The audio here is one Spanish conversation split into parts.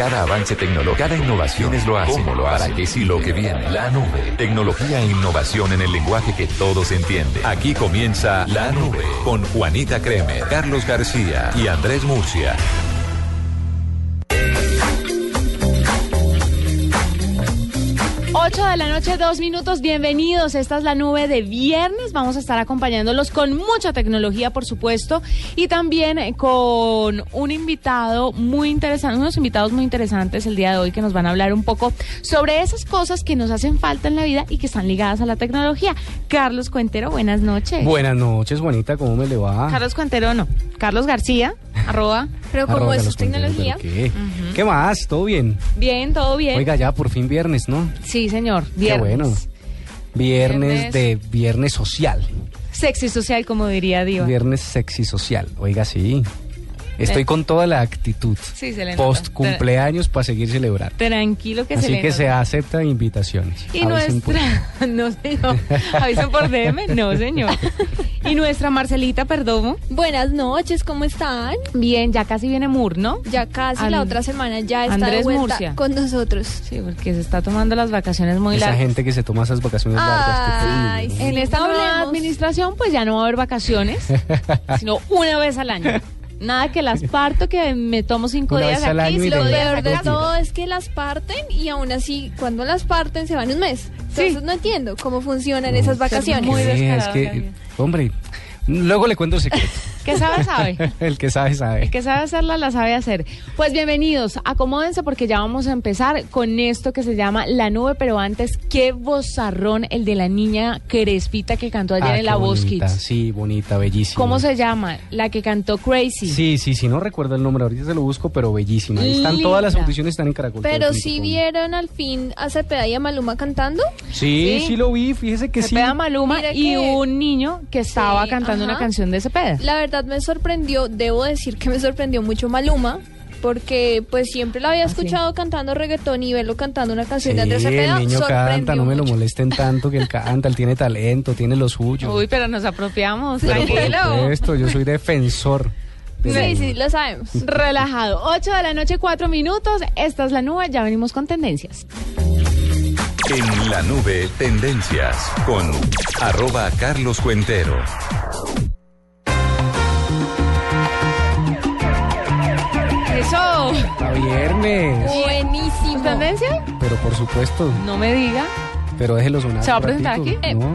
Cada avance tecnológico, cada innovación es lo hace. ¿Cómo lo? Para que sí lo que viene. La nube. Tecnología e innovación en el lenguaje que todos entienden. Aquí comienza La Nube con Juanita Kremer, Carlos García y Andrés Murcia. 8 de la noche, dos minutos. Bienvenidos. Esta es la nube de viernes. Vamos a estar acompañándolos con mucha tecnología, por supuesto, y también eh, con un invitado muy interesante, unos invitados muy interesantes el día de hoy que nos van a hablar un poco sobre esas cosas que nos hacen falta en la vida y que están ligadas a la tecnología. Carlos Cuentero, buenas noches. Buenas noches, Juanita, ¿cómo me le va? Carlos Cuentero, no. Carlos García, arroba. Pero como es tecnología. Cuentero, ¿pero ¿Qué? ¿Qué más? ¿Todo bien? Bien, todo bien. Oiga, ya por fin viernes, ¿no? Sí, señor. Qué Viernes. bueno. Viernes, Viernes. de viernes social. Sexy social, como diría Diva. Viernes sexy social. Oiga, sí. Estoy con toda la actitud. Sí, se le nota. Post cumpleaños para seguir celebrando. Tranquilo que se Así le que nota. se aceptan invitaciones. Y Avisen por- nuestra, no señor, avisen por DM, no señor. Y nuestra Marcelita Perdomo, Buenas noches, ¿cómo están? bien, ya casi viene Mur, ¿no? Ya casi la otra semana ya está de Andrés vuelta Murcia. con nosotros. Sí, porque se está tomando las vacaciones muy Esa largas. gente que se toma esas vacaciones largas. Ay, terrible, ¿no? En esta No nueva hablemos. administración, pues ya no va a haber vacaciones, sino una vez al año. Nada que las parto, que me tomo cinco Una días aquí. lo peor de todo es que las parten y aún así, cuando las parten se van un mes. Entonces no entiendo cómo funcionan esas vacaciones. muy Sí, es que, hombre, luego le cuento el secreto. Que sabe, sabe. el que sabe, sabe. El que sabe hacerla, la sabe hacer. Pues bienvenidos, acomódense porque ya vamos a empezar con esto que se llama La Nube, pero antes, qué vozarrón el de la niña Crespita que cantó ayer Ah, en La Voz bonita, Kids. Sí, bonita, bellísima. ¿Cómo se llama? La que cantó Crazy. Sí, sí, sí, no recuerdo el nombre, ahorita se lo busco, pero bellísima. Ahí están todas las audiciones, están en Caracol. Pero si com. vieron al fin a Cepeda y a Maluma cantando. Sí, Sí. sí, lo vi, fíjese que sí. Cepeda Maluma Mira y que- un niño que estaba Sí, cantando ajá. una canción de Cepeda. La verdad me sorprendió, debo decir que me sorprendió mucho Maluma. Porque pues siempre lo había escuchado cantando reggaetón y verlo cantando una canción de Andrés Cepeda el niño canta, no me lo mucho. molesten tanto que él canta, él tiene talento, tiene lo suyo. Uy, pero nos apropiamos, Pero por tranquilo. supuesto, yo soy defensor. de la Sí, sí, lo sabemos. Relajado. 8 de la noche, 4 minutos. Esta es la nube. Ya venimos con tendencias. En la nube, tendencias con arroba Carlos Cuentero. Eso. A viernes. Buenísimo. ¿Tendencia? Pero por supuesto, No me diga. pero déjelo sonar. ¿Se va a presentar aquí? Eh. No.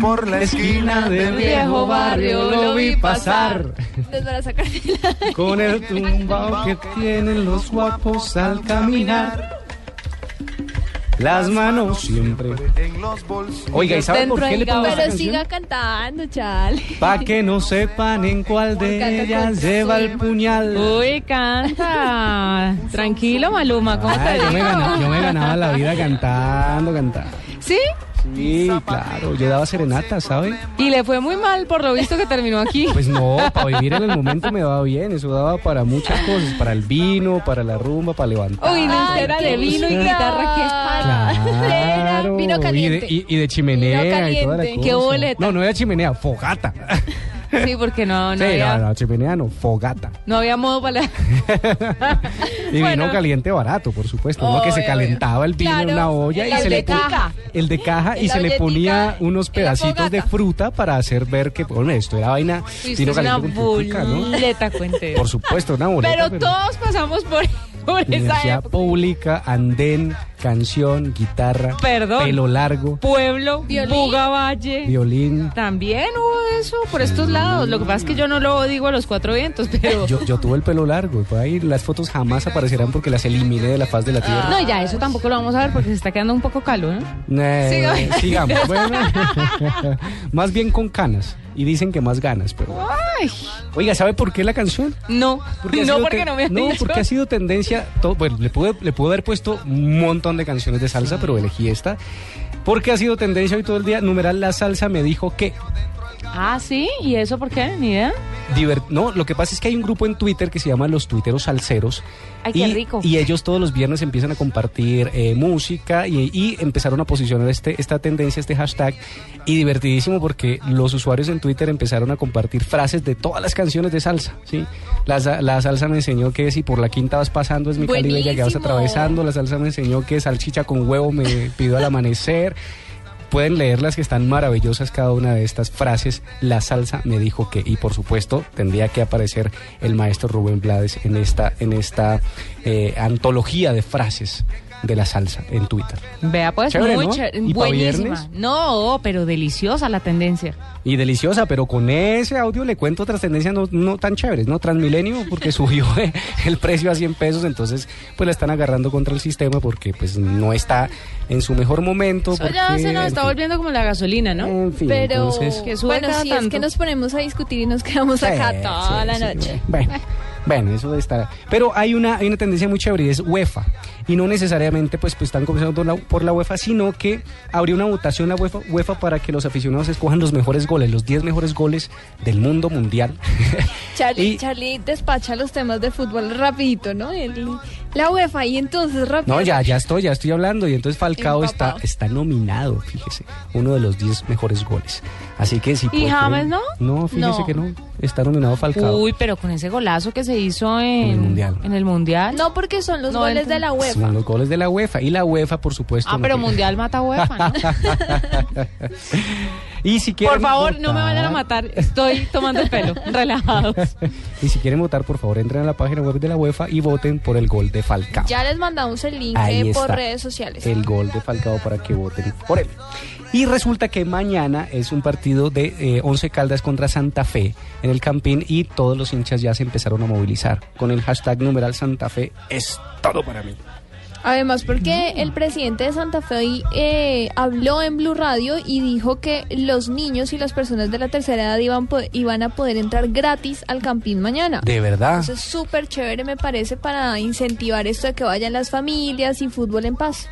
Por la esquina del viejo barrio lo vi pasar. Les van a sacar Con el tumbao que tienen los guapos al caminar. Las manos siempre. Oiga, ¿y sabe por qué le pongo Pero canción? siga cantando, chale. Pa' que no sepan en cuál de ellas lleva el puñal. Uy, canta. Tranquilo, Maluma. ¿Cómo Ah, te yo, me ganaba, yo me ganaba la vida cantando, cantando. ¿Sí? Sí, claro, yo daba serenata, ¿sabe? Y le fue muy mal por lo visto que terminó aquí. Pues no, para vivir en el momento me daba bien, eso daba para muchas cosas, para el vino, para la rumba, para levantar. Uy, no, era de vino y guitarra. Qué Claro, Vino y de, caliente. y, y de chimenea Vino y toda la caliente. cosa. Qué boleta. No, no era chimenea, fogata. Sí, porque no, no, sí, había, no, no, chimenea no, fogata. no había modo para la... Y Bueno. vino caliente barato, por supuesto. Que se calentaba el vino en una olla el y se de le caja. el de caja y se le ponía unos pedacitos de fruta para hacer ver que, hombre, esto era vaina vino es una caliente frutica, ¿no? boleta, cuente. Por supuesto, una boleta. Pero todos pasamos por, por esa época. pública, andén, canción, guitarra, Perdón. pelo largo, Pueblo, Violín. Bugavalle. violín. También hubo eso por estos lados. Lo que pasa es que yo no lo digo a los cuatro vientos, pero. Yo, yo tuve el pelo largo y por ahí las fotos jamás aparecerán porque las eliminé de la faz de la tierra. No, ya eso tampoco lo vamos a ver porque se está quedando un poco calo, ¿no? Eh, Siga. sigamos. Bueno, más bien con canas. Y dicen que más ganas, pero. Ay, Oiga, ¿sabe por qué la canción? no. ha no, porque ten- no me han No, dicho. porque ha sido tendencia. todo- bueno, le pude, le pude haber puesto un montón de canciones de salsa, pero elegí esta. Porque ha sido tendencia hoy todo el día. Numeral La Salsa me dijo que. Ah, sí. ¿Y eso por qué? Ni idea. No, lo que pasa es que hay un grupo en Twitter que se llama Los Tuiteros Salseros. Ay, qué y, rico. y ellos todos los viernes empiezan a compartir eh, música y, y empezaron a posicionar este, esta tendencia, este hashtag. Y divertidísimo porque los usuarios en Twitter empezaron a compartir frases de todas las canciones de salsa. ¿sí? La, la salsa me enseñó que si por la quinta vas pasando es mi Cali bella que vas Buenísimo. atravesando. La salsa me enseñó que salchicha con huevo me pido al amanecer. Pueden leerlas que están maravillosas cada una de estas frases. La salsa me dijo que, y por supuesto tendría que aparecer el maestro Rubén Blades en esta, en esta eh, antología de frases de la salsa en Twitter. Vea, pues, Chévere, muy ¿no? chévere. ¿Y pa' Buenísima. viernes? No, pero deliciosa la tendencia. Y deliciosa, pero con ese audio le cuento otras tendencias no, no tan chéveres, ¿no? Transmilenio, porque subió el precio a 100 pesos, entonces pues la están agarrando contra el sistema porque pues no está en su mejor momento. Eso ya porque, se nos en está fin. volviendo como la gasolina, ¿no? En fin, Pero entonces... Que sube bueno, cada si es tanto. que nos ponemos a discutir y nos quedamos acá Sí, toda sí, la sí, noche. Bueno, bueno, eso de estar. Pero hay una, hay una tendencia muy chévere y es UEFA. Y no necesariamente pues, pues están comenzando por la, por la UEFA, sino que abrió una votación la UEFA, UEFA para que los aficionados escojan los mejores goles, los 10 mejores goles del mundo mundial. Charlie, Y- Charlie despacha los temas de fútbol rapidito, ¿no? El- la UEFA y entonces rápido. No, ya, ya estoy, ya estoy hablando. Y entonces Falcao está, está nominado, fíjese, uno de los 10 mejores goles. Así que si ¿Y James no? No, fíjese No. que no. Está nominado Falcao. Uy, pero con ese golazo que se hizo en, el Mundial. En el Mundial. No, porque son los No, goles de la UEFA. Son los goles de la UEFA. Y la UEFA, por supuesto. Ah, no pero tiene- Mundial mata UEFA, ¿no? Y si quieren Por favor, no me vayan a matar. Estoy tomando el pelo. Relajados. Y si quieren votar, por favor, entren a la página web de la UEFA y voten por el gol de Falcao. Ya les mandamos el link Ahí eh, por está. redes sociales. El gol de Falcao para que voten por él. Y resulta que mañana es un partido de eh, Once Caldas contra Santa Fe en el Campín y todos los hinchas ya se empezaron a movilizar con el hashtag numeral Santa Fe es todo para mí. Además, porque el presidente de Santa Fe eh, habló en Blue Radio y dijo que los niños y las personas de la tercera edad iban, iban a poder entrar gratis al Campín mañana. De verdad. Eso es súper chévere, me parece, para incentivar esto de que vayan las familias y fútbol en paz.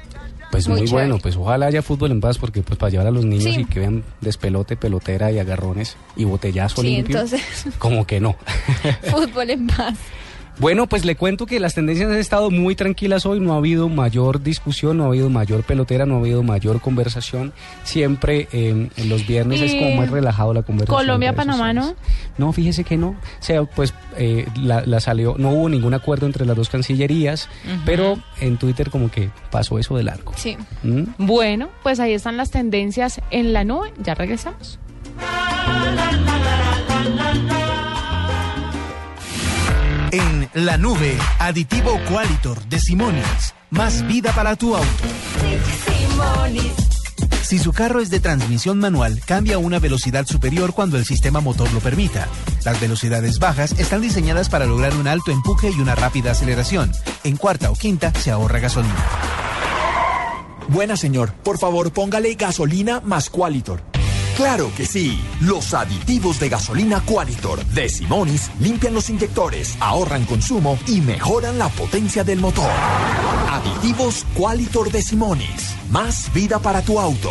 Pues muy, Muy bueno, pues ojalá haya fútbol en paz porque pues para llevar a los niños Sí. y que vean despelote, pelotera y agarrones y botellazo Sí, limpio. entonces, Como que no. fútbol en paz. Bueno, pues le cuento que las tendencias han estado muy tranquilas hoy, no ha habido mayor discusión, no ha habido mayor pelotera, no ha habido mayor conversación. Siempre eh, en los viernes es como más relajado la conversación. Colombia, Panamá, ¿no? No, fíjese que no. O sea, pues eh, la, la salió, no hubo ningún acuerdo entre las dos cancillerías, pero en Twitter como que pasó eso de largo. Sí. ¿Mm? Bueno, pues ahí están las tendencias en la nube. Ya regresamos. En la nube, aditivo Qualitor de Simonis. Más vida para tu auto. Si su carro es de transmisión manual, cambia a una velocidad superior cuando el sistema motor lo permita. Las velocidades bajas están diseñadas para lograr un alto empuje y una rápida aceleración. En cuarta o quinta se ahorra gasolina. Buena señor, por favor póngale gasolina más Qualitor. Claro que sí, los aditivos de gasolina Qualitor de Simonis limpian los inyectores, ahorran consumo y mejoran la potencia del motor. Aditivos Qualitor de Simonis, más vida para tu auto.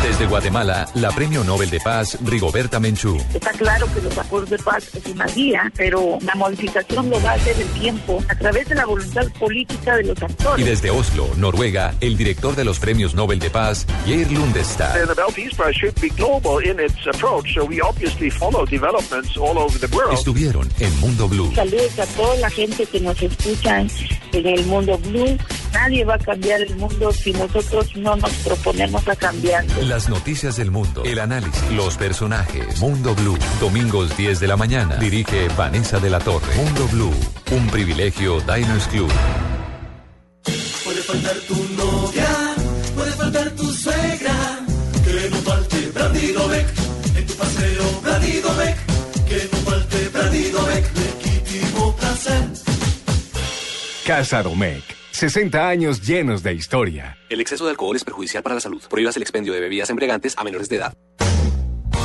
Desde Guatemala, la Premio Nobel de Paz, Rigoberta Menchú. Está claro que los acuerdos de paz es una guía, pero la modificación lo va a hacer el tiempo a través de la voluntad política de los Y actores. desde Oslo, Noruega, el director de los Premios Nobel de Paz, Geir Lundestad. Estuvieron en Mundo Blue. Saludos a toda la gente que nos escucha en el mundo blue. Nadie va a cambiar el mundo si nosotros no nos proponemos a cambiarlo. Las noticias del mundo, el análisis, los personajes. Mundo Blue, domingos 10 de la mañana. Dirige Vanessa de la Torre. Mundo Blue, un privilegio Diners Club. Puede faltar tu novia, Casa Domecq. 60 años llenos de historia. El exceso de alcohol es perjudicial para la salud. Prohíbas el expendio de bebidas embriagantes a menores de edad.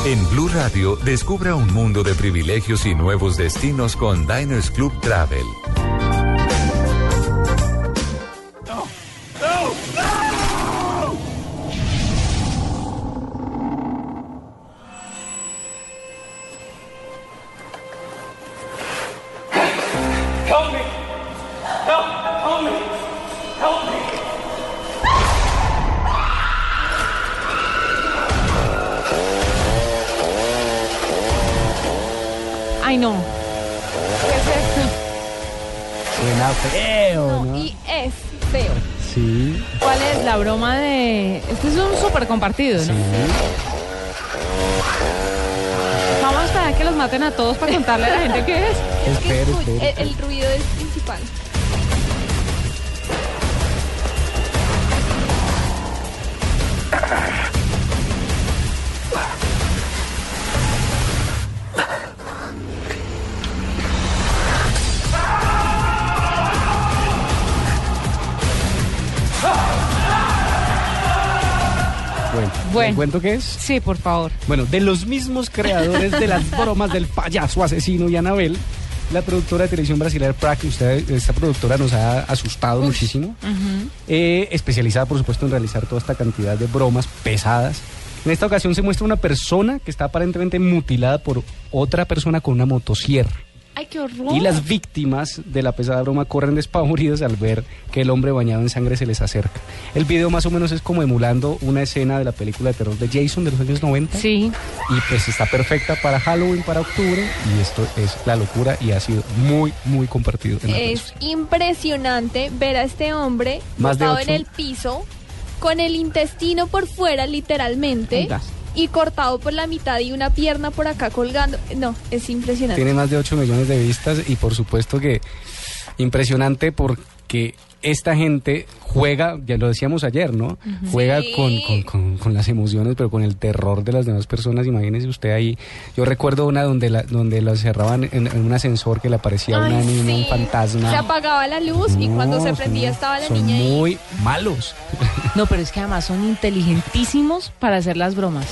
En Blue Radio, descubra un mundo de privilegios y nuevos destinos con Diners Club Travel. Súper compartido, ¿no? Vamos a esperar que los maten a todos para contarle a la gente qué es. Espere, espere. El, el ruido es principal. Cuento qué es? Sí, por favor. Bueno, de los mismos creadores de las bromas del payaso asesino y Anabel, la productora de televisión brasileña Prac, usted, esta productora nos ha asustado muchísimo, eh, especializada por supuesto en realizar toda esta cantidad de bromas pesadas. En esta ocasión se muestra una persona que está aparentemente mutilada por otra persona con una motosierra. Ay, qué horror. Y las víctimas de la pesada broma corren despavoridas al ver que el hombre bañado en sangre se les acerca. El video más o menos es como emulando una escena de la película de terror de Jason de los años 90. Sí. Y pues está perfecta para Halloween, para octubre. Y esto es la locura y ha sido muy, muy compartido en Es impresionante ver a este hombre Más botado en el piso con el intestino por fuera literalmente. Y cortado por la mitad y una pierna por acá colgando. No, es impresionante. Tiene más de 8 millones de vistas y por supuesto que impresionante porque esta gente juega, ya lo decíamos ayer, ¿no? Juega Sí. con, con- con- con las emociones, pero con el terror de las demás personas. Imagínese usted ahí. Yo recuerdo una donde la, donde la cerraban en, en un ascensor que le aparecía una Ay, niña, sí. un fantasma. Se apagaba la luz y cuando se son- prendía estaba la son niña ahí. muy malos. No, pero es que además son inteligentísimos para hacer las bromas.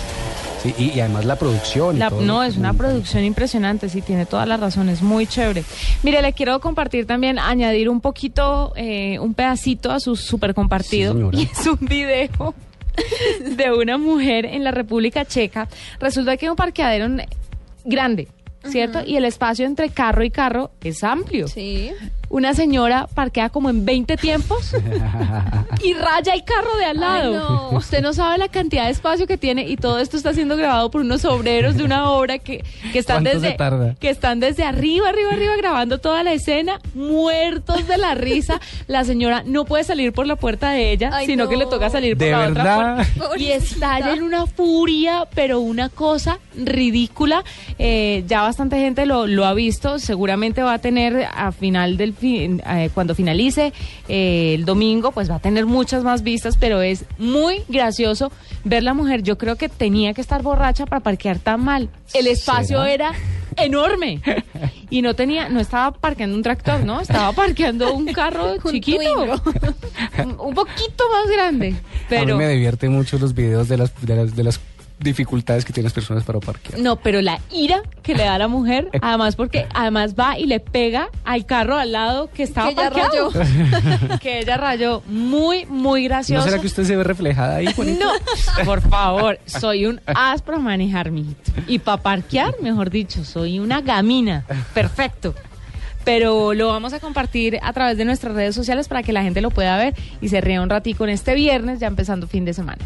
Sí, y, y además la producción. y La- todo no, es una producción impresionante, sí, tiene todas las razones, muy chévere. Mire, le quiero compartir también, añadir un poquito, eh, un pedacito a su súper compartido. Sí, y es un video de una mujer en la República Checa. Resulta que hay un parqueadero grande, ¿cierto? Y el espacio entre carro y carro es amplio. Sí. Una señora parquea como en 20 tiempos y raya el carro de al lado. Ay, no. Usted no sabe la cantidad de espacio que tiene y todo esto está siendo grabado por unos obreros de una obra que, que están ¿Cuánto se desde que están desde arriba, arriba, arriba grabando toda la escena, muertos de la risa. La señora no puede salir por la puerta de ella, Ay, sino no. que le toca salir por ¿De la verdad? otra puerta. Y estalla en una furia, pero una cosa ridícula. Eh, ya bastante gente lo, lo ha visto. Seguramente va a tener a final del fin, eh, cuando finalice eh, el domingo, pues va a tener muchas más vistas, pero es muy gracioso ver la mujer. Yo creo que tenía que estar borracha para parquear tan mal. El espacio ¿Será? era enorme y no tenía, no estaba parqueando un tractor, ¿no? Estaba parqueando un carro chiquito, un, poquito más grande, A mí me divierte mucho los videos de las, de las, de las dificultades que tienen las personas para parquear. No, pero la ira que le da a la mujer, además porque además va y le pega al carro al lado que estaba Que ella parqueado. que ella rayó. Muy, muy ¿No gracioso. será que usted se ve reflejada ahí, Juanita? No, por favor, soy un as para manejar, mijito. Y para parquear, mejor dicho, soy una gamina. Perfecto. Pero lo vamos a compartir a través de nuestras redes sociales para que la gente lo pueda ver y se ría un ratico en este viernes, ya empezando fin de semana.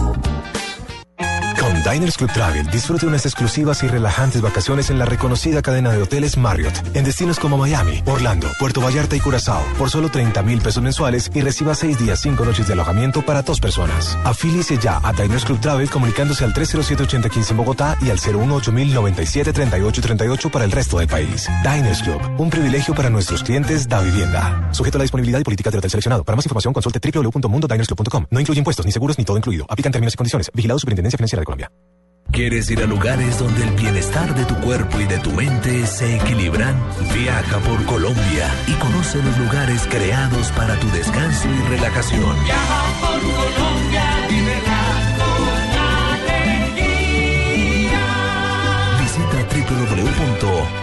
Con Diners Club Travel disfrute unas exclusivas y relajantes vacaciones en la reconocida cadena de hoteles Marriott en destinos como Miami, Orlando, Puerto Vallarta y Curazao por solo 30 mil pesos mensuales y reciba 6 días 5 noches de alojamiento para dos personas. Afíliese ya a Diners Club Travel comunicándose al 307-8015 en Bogotá y al 018-097-3838 para el resto del país. Diners Club, un privilegio para nuestros clientes da vivienda. Sujeto a la disponibilidad y políticas del hotel seleccionado. Para más información consulte www.mundodinersclub.com. No incluye impuestos ni seguros ni todo incluido. Aplican términos y condiciones. Vigilado Superintendencia Financiera de Colombia. ¿Quieres ir a lugares donde el bienestar de tu cuerpo y de tu mente se equilibran? Viaja por Colombia y conoce los lugares creados para tu descanso y relajación. Viaja por Colombia, Visita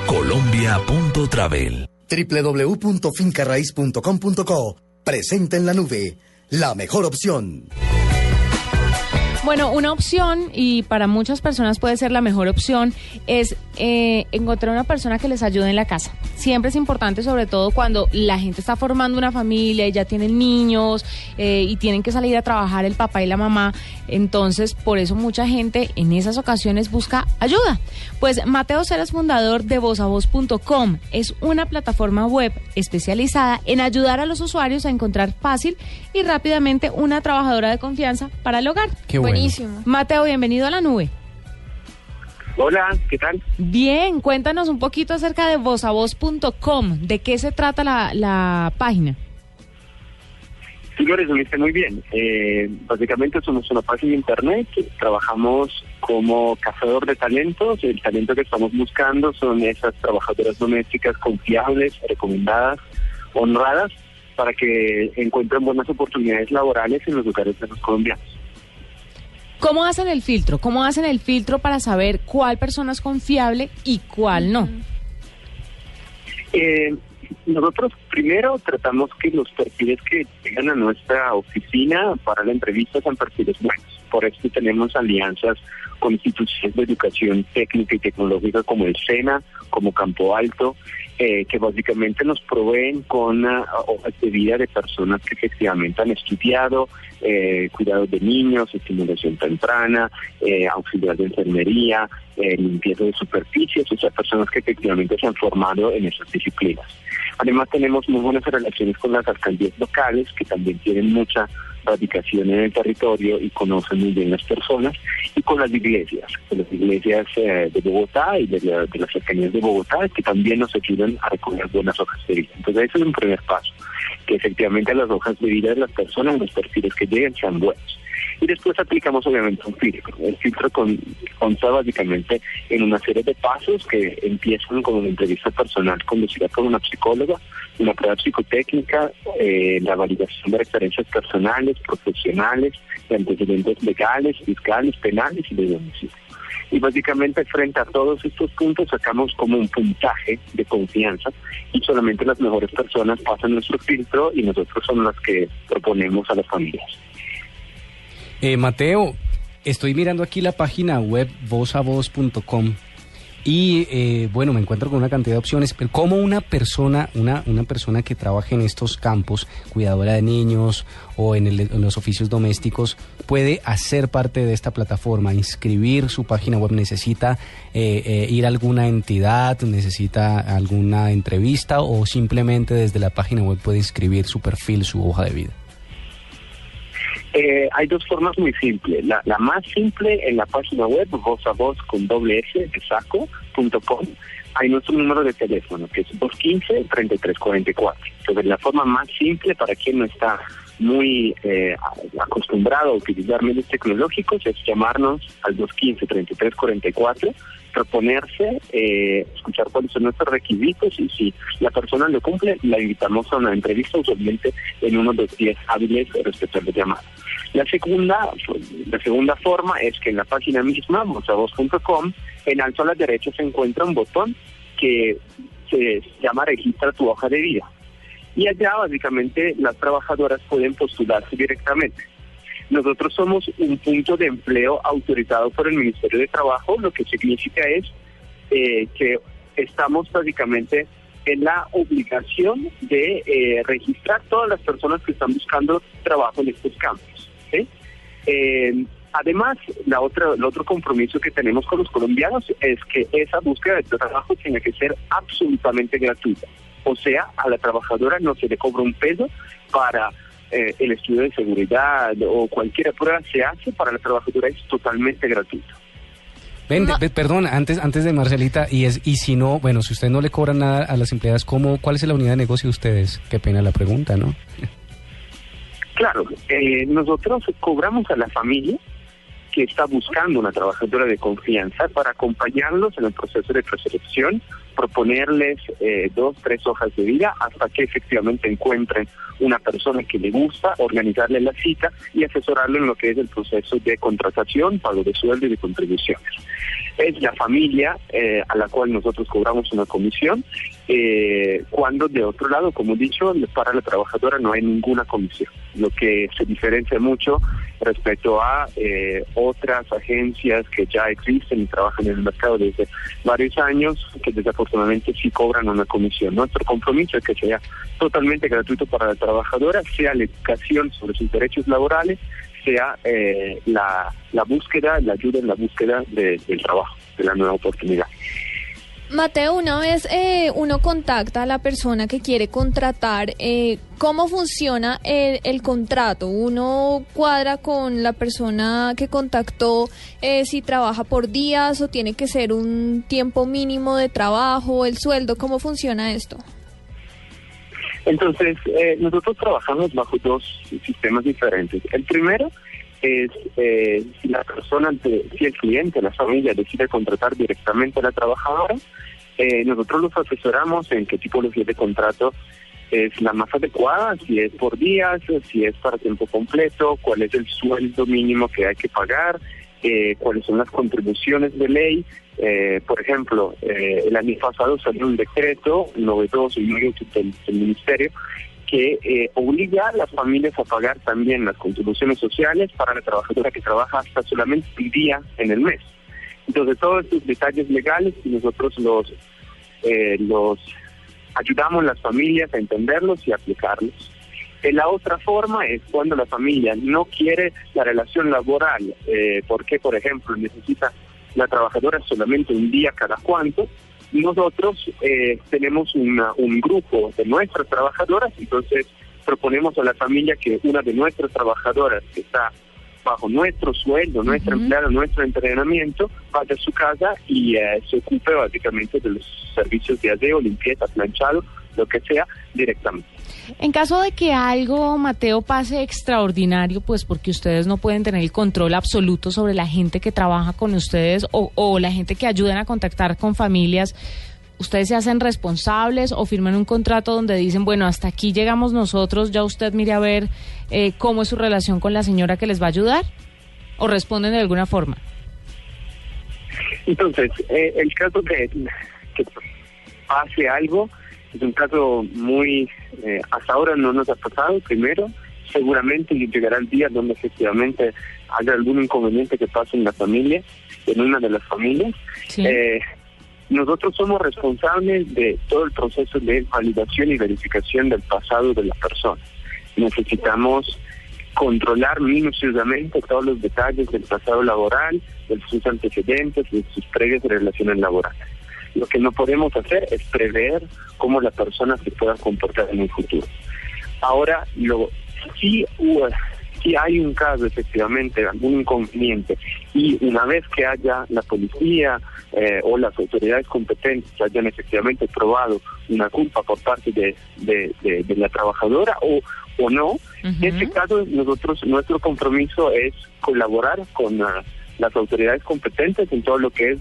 www.colombia.travel. www.fincarraiz.com.co Presenta en la nube. La mejor opción. Bueno, una opción, y para muchas personas puede ser la mejor opción, es eh, encontrar una persona que les ayude en la casa. Siempre es importante, sobre todo cuando la gente está formando una familia y ya tienen niños eh, y tienen que salir a trabajar el papá y la mamá. Entonces, por eso mucha gente en esas ocasiones busca ayuda. Pues Mateo Cera es fundador de vozavoz.com. Es una plataforma web especializada en ayudar a los usuarios a encontrar fácil y rápidamente una trabajadora de confianza para el hogar. Qué bueno. Buenísimo. Mateo, bienvenido a la nube. Hola, ¿qué tal? Bien, cuéntanos un poquito acerca de vozavoz.com. ¿De qué se trata la, la página? Tú lo resumiste muy bien. Eh, básicamente somos una página de internet, trabajamos como cazador de talentos. El talento que estamos buscando son esas trabajadoras domésticas confiables, recomendadas, honradas, para que encuentren buenas oportunidades laborales en los lugares de los colombianos. ¿Cómo hacen el filtro? ¿Cómo hacen el filtro para saber cuál persona es confiable y cuál no? Eh, nosotros primero tratamos que los perfiles que llegan a nuestra oficina para la entrevista sean perfiles buenos. Por esto tenemos alianzas con instituciones de educación técnica y tecnológica como el SENA, como Campo Alto, eh, que básicamente nos proveen con uh, hojas de vida de personas que efectivamente han estudiado, eh, cuidados de niños, estimulación temprana, eh, auxiliar de enfermería, eh, limpieza de superficies, o sea, personas que efectivamente se han formado en esas disciplinas. Además tenemos muy buenas relaciones con las alcaldías locales, que también tienen mucha radicación en el territorio y conocen muy bien las personas, y con las iglesias, con las iglesias eh, de Bogotá y de las cercanías de Bogotá, que también nos ayudan a recoger buenas hojas de vida. Entonces ese es un primer paso, que efectivamente las hojas de vida de las personas, los perfiles que lleguen sean buenos. Y después aplicamos obviamente un filtro. El filtro con, consta básicamente en una serie de pasos que empiezan con una entrevista personal conducida por una psicóloga, una prueba psicotécnica, eh, la validación de referencias personales, profesionales, de antecedentes legales, fiscales, penales y de domicilio. Y básicamente frente a todos estos puntos sacamos como un puntaje de confianza y solamente las mejores personas pasan nuestro filtro y nosotros somos las que proponemos a las familias. Eh, Mateo, estoy mirando aquí la página web vozavoz.com y eh, bueno, me encuentro con una cantidad de opciones, pero ¿cómo una persona, una, una persona que trabaje en estos campos, cuidadora de niños o en, el- los oficios domésticos, puede hacer parte de esta plataforma, inscribir su página web, necesita eh, eh, ir a alguna entidad, necesita alguna entrevista o simplemente desde la página web puede inscribir su perfil, su hoja de vida? Eh, hay dos formas muy simples. La, más simple en la página web, voz a voz con doble S de saco.com, hay nuestro número de teléfono, que es 215-3344. Entonces, la forma más simple para quien no está muy eh, acostumbrado a utilizar medios tecnológicos es llamarnos al 215-3344 proponerse, eh, escuchar cuáles son nuestros requisitos y si la persona lo cumple, la invitamos a una entrevista usualmente en uno de los días hábiles respecto a la llamada. La segunda, la segunda forma es que en la página misma, mozavoz.com, en alto a la derecha se encuentra un botón que se llama Registra tu hoja de vida. Y allá básicamente las trabajadoras pueden postularse directamente. Nosotros somos un punto de empleo autorizado por el Ministerio de Trabajo, lo que significa es eh, que estamos básicamente en la obligación de eh, registrar todas las personas que están buscando trabajo en estos campos. Eh, además, la otra, el otro compromiso que tenemos con los colombianos es que esa búsqueda de trabajo tiene que ser absolutamente gratuita. O sea, a la trabajadora no se le cobra un peso para eh, el estudio de seguridad o cualquier prueba se hace para la trabajadora es totalmente gratuito. Ven, ve- perdón, antes, antes de Marcelita, y es, y si no, bueno, si ustedes no le cobran nada a las empleadas, ¿cómo, ¿cuál es la unidad de negocio de ustedes? Qué pena la pregunta, ¿no? Claro, eh, nosotros cobramos a la familia que está buscando una trabajadora de confianza para acompañarlos en el proceso de preselección, proponerles eh, dos, tres hojas de vida hasta que efectivamente encuentren una persona que le gusta, organizarle la cita y asesorarlo en lo que es el proceso de contratación, pago de sueldo y de contribuciones. Es la familia eh, a la cual nosotros cobramos una comisión, eh, cuando de otro lado, como he dicho, para la trabajadora no hay ninguna comisión, lo que se diferencia mucho respecto a eh, otras agencias que ya existen y trabajan en el mercado desde varios años, que desafortunadamente sí cobran una comisión. Nuestro compromiso es que sea totalmente gratuito para la trabajadora, sea la educación sobre sus derechos laborales, sea eh, la, la búsqueda, la ayuda en la búsqueda de- del trabajo, de la nueva oportunidad. Mateo, una vez eh, uno contacta a la persona que quiere contratar, eh, ¿cómo funciona el, contrato? ¿Uno cuadra con la persona que contactó eh, si trabaja por días o tiene que ser un tiempo mínimo de trabajo, el sueldo? ¿Cómo funciona esto? Entonces, eh, nosotros trabajamos bajo dos sistemas diferentes. El primero es eh, si la persona, si el cliente, la familia decide contratar directamente a la trabajadora, eh, nosotros los asesoramos en qué tipología de contrato es la más adecuada, si es por días, si es para tiempo completo, cuál es el sueldo mínimo que hay que pagar, eh, cuáles son las contribuciones de ley. Eh, por ejemplo, eh, el año pasado salió un decreto novedoso y útil del, del Ministerio que eh, obliga a las familias a pagar también las contribuciones sociales para la trabajadora que trabaja hasta solamente un día en el mes. Entonces, todos estos detalles legales y nosotros los, eh, los ayudamos a las familias a entenderlos y aplicarlos. Eh, la otra forma es cuando la familia no quiere la relación laboral, eh, porque, por ejemplo, necesita la trabajadora solamente un día cada cuánto, nosotros eh, tenemos una- un grupo de nuestras trabajadoras, entonces proponemos a la familia que una de nuestras trabajadoras que está bajo nuestro sueldo, nuestra empleada, nuestro entrenamiento, vaya a su casa y eh, se ocupe básicamente de los servicios de aseo, limpieza, planchado, lo que sea, directamente. En caso de que algo, Mateo, pase extraordinario, pues porque ustedes no pueden tener el control absoluto sobre la gente que trabaja con ustedes o, o la gente que ayudan a contactar con familias, ¿ustedes se hacen responsables o firman un contrato donde dicen, bueno, hasta aquí llegamos nosotros, ya usted mire a ver eh, cómo es su relación con la señora que les va a ayudar? ¿O responden de alguna forma? Entonces, eh, el caso que, que pase algo es un caso muy, eh, hasta ahora no nos ha pasado, primero, seguramente llegará el día donde efectivamente haya algún inconveniente que pase en la familia, en una de las familias. Eh, nosotros somos responsables de todo el proceso de validación y verificación del pasado de la persona. Necesitamos controlar minuciosamente todos los detalles del pasado laboral, de sus antecedentes, de sus previas relaciones laborales. Lo que no podemos hacer es prever cómo la persona se pueda comportar en un futuro. Ahora, lo si, si hay un caso efectivamente, algún inconveniente, y una vez que haya la policía eh, o las autoridades competentes que hayan efectivamente probado una culpa por parte de, de- de- de la trabajadora o, o no, en este caso nosotros nuestro compromiso es colaborar con ah, las autoridades competentes en todo lo que es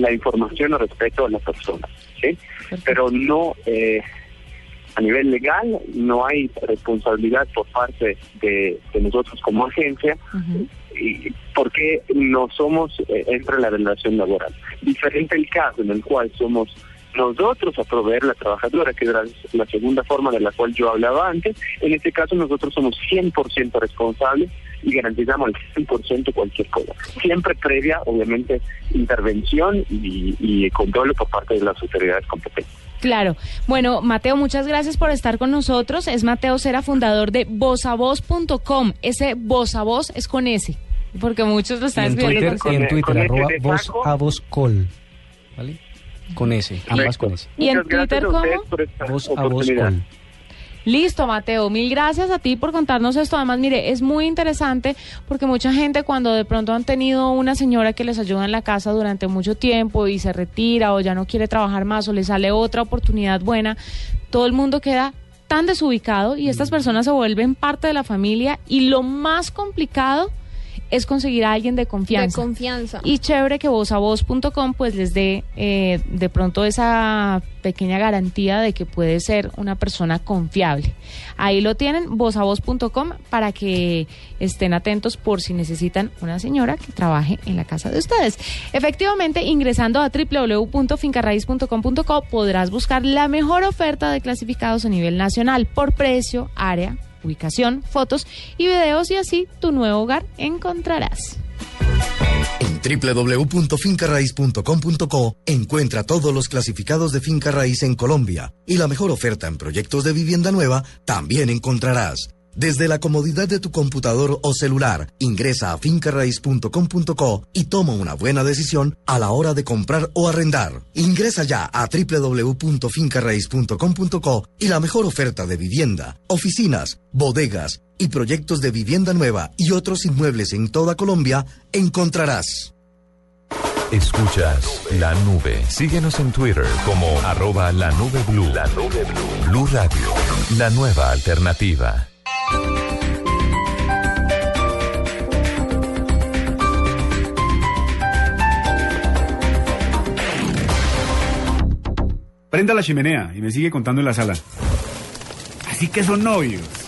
la información al respecto de la persona, ¿sí? Pero no, eh, a nivel legal, no hay responsabilidad por parte de, de nosotros como agencia, y porque no somos eh, entre la relación laboral. Diferente el caso en el cual somos nosotros a proveer la trabajadora, que era la segunda forma de la cual yo hablaba antes. En este caso nosotros somos 100% responsables y garantizamos al 100% cualquier cosa. Siempre previa, obviamente, intervención y, y control por parte de las autoridades competentes. Claro. Bueno, Mateo, muchas gracias por estar con nosotros. Es Mateo Cera, fundador de vozavoz.com. Ese voz a voz es con S, porque muchos lo están en escribiendo Twitter, con y en. Twitter, arroba voz a voz col. ¿Vale? Con S, ambas con S. ¿Y en Twitter cómo? Voz a voz oportunidad. col. Listo, Mateo. Mil gracias a ti por contarnos esto. Además, mire, es muy interesante porque mucha gente cuando de pronto han tenido una señora que les ayuda en la casa durante mucho tiempo y se retira o ya no quiere trabajar más o le sale otra oportunidad buena, todo el mundo queda tan desubicado y estas personas se vuelven parte de la familia y lo más complicado es conseguir a alguien de confianza. De confianza. Y chévere que vozavoz.com pues les dé eh, de pronto esa pequeña garantía de que puede ser una persona confiable. Ahí lo tienen, vozavoz.com, para que estén atentos por si necesitan una señora que trabaje en la casa de ustedes. Efectivamente, ingresando a www.fincarraiz.com.co podrás buscar la mejor oferta de clasificados a nivel nacional por precio, área, ubicación, fotos y videos y así tu nuevo hogar encontrarás. En www.fincarraiz.com.co encuentra todos los clasificados de finca raíz en Colombia y la mejor oferta en proyectos de vivienda nueva también encontrarás. Desde la comodidad de tu computador o celular, ingresa a fincarraiz.com.co y toma una buena decisión a la hora de comprar o arrendar. Ingresa ya a www.fincarraiz.com.co y la mejor oferta de vivienda, oficinas, bodegas y proyectos de vivienda nueva y otros inmuebles en toda Colombia encontrarás. Escuchas la nube. Síguenos en Twitter como arroba la nube blue. La nube blue. Blue Radio, la nueva alternativa. Prenda la chimenea y me sigue contando en la sala. Así que son novios.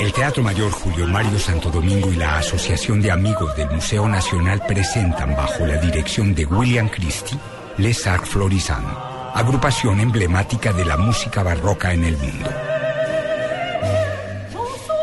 El Teatro Mayor Julio Mario Santo Domingo y la Asociación de Amigos del Museo Nacional presentan bajo la dirección de William Christie Les Arts Florissant, agrupación emblemática de la música barroca en el mundo.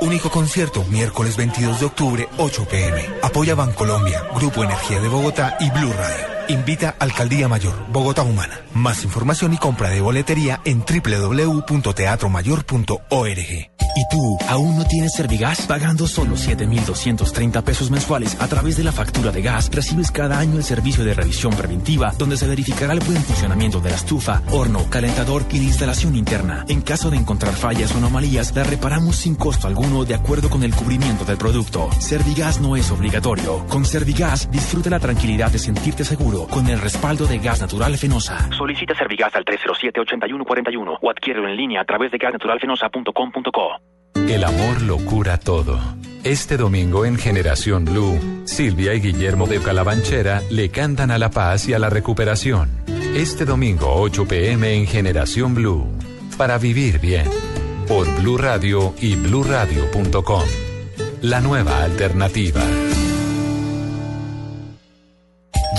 Único concierto, miércoles 22 de octubre, 8 pm. Apoya Bancolombia, Grupo Energía de Bogotá y Blue Radio. Invita Alcaldía Mayor, Bogotá Humana. Más información y compra de boletería en www.teatromayor.org. ¿Y tú aún no tienes Servigas? Pagando solo 7,230 pesos mensuales a través de la factura de gas, recibes cada año el servicio de revisión preventiva, donde se verificará el buen funcionamiento de la estufa, horno, calentador y la instalación interna. En caso de encontrar fallas o anomalías, la reparamos sin costo alguno de acuerdo con el cubrimiento del producto. Servigas no es obligatorio. Con Servigas, disfruta la tranquilidad de sentirte seguro con el respaldo de Gas Natural Fenosa. Solicita Servigas al 307-8141 o adquiérelo en línea a través de gasnaturalfenosa.com.co. El amor lo cura todo. Este domingo en Generación Blue, Silvia y Guillermo de Calabanchera le cantan a la paz y a la recuperación. Este domingo 8 pm en Generación Blue. Para vivir bien. Por Blue Radio y bluradio.com. La nueva alternativa.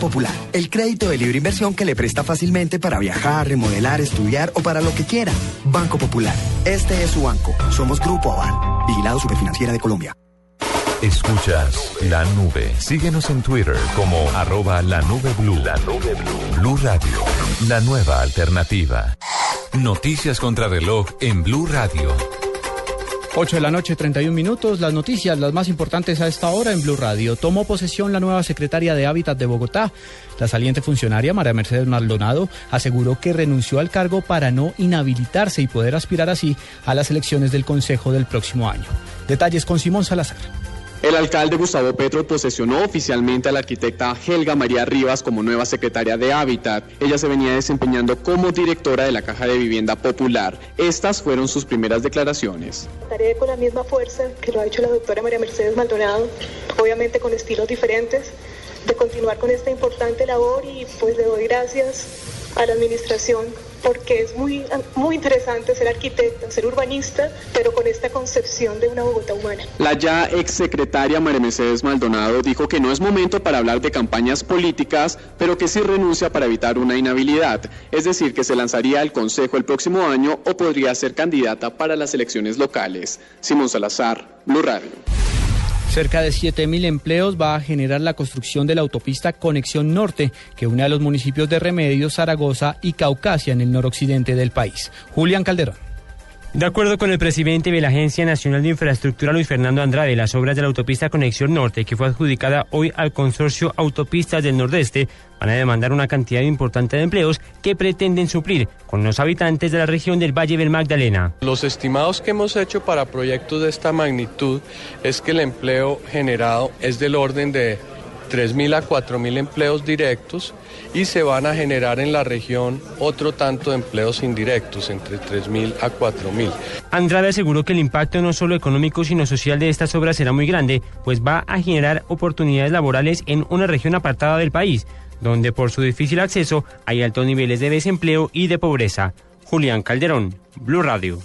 Popular. El crédito de libre inversión que le presta fácilmente para viajar, remodelar, estudiar o para lo que quiera. Banco Popular. Este es su banco. Somos Grupo Aval. Vigilado Superfinanciera de Colombia. Escuchas la nube. Síguenos en Twitter como arroba la nube blue. La nube blue. Blue Radio. La nueva alternativa. Noticias contra reloj en Blue Radio. 8 de la noche, 31 minutos. Las noticias, las más importantes a esta hora en Blue Radio. Tomó posesión la nueva secretaria de Hábitat de Bogotá. La saliente funcionaria, María Mercedes Maldonado, aseguró que renunció al cargo para no inhabilitarse y poder aspirar así a las elecciones del Consejo del próximo año. Detalles con Simón Salazar. El alcalde Gustavo Petro posesionó oficialmente a la arquitecta Helga María Rivas como nueva secretaria de Hábitat. Ella se venía desempeñando como directora de la Caja de Vivienda Popular. Estas fueron sus primeras declaraciones. Estaré con la misma fuerza que lo ha hecho la doctora María Mercedes Maldonado, obviamente con estilos diferentes, de continuar con esta importante labor y pues le doy gracias a la administración porque es muy, muy interesante ser arquitecta, ser urbanista, pero con esta concepción de una Bogotá humana. La ya exsecretaria María Mercedes Maldonado dijo que no es momento para hablar de campañas políticas, pero que sí renuncia para evitar una inhabilidad, es decir, que se lanzaría al Consejo el próximo año o podría ser candidata para las elecciones locales. Simón Salazar, Blue Radio. Cerca de 7.000 empleos va a generar la construcción de la autopista Conexión Norte, que une a los municipios de Remedios, Zaragoza y Caucasia en el noroccidente del país. Julián Calderón. De acuerdo con el presidente de la Agencia Nacional de Infraestructura, Luis Fernando Andrade, las obras de la autopista Conexión Norte, que fue adjudicada hoy al consorcio Autopistas del Nordeste, van a demandar una cantidad importante de empleos que pretenden suplir con los habitantes de la región del Valle del Magdalena. Los estimados que hemos hecho para proyectos de esta magnitud es que el empleo generado es del orden de 3.000 a 4.000 empleos directos y se van a generar en la región otro tanto de empleos indirectos, entre 3.000 a 4.000. Andrade aseguró que el impacto no solo económico sino social de estas obras será muy grande, pues va a generar oportunidades laborales en una región apartada del país, donde por su difícil acceso hay altos niveles de desempleo y de pobreza. Julián Calderón, Blue Radio.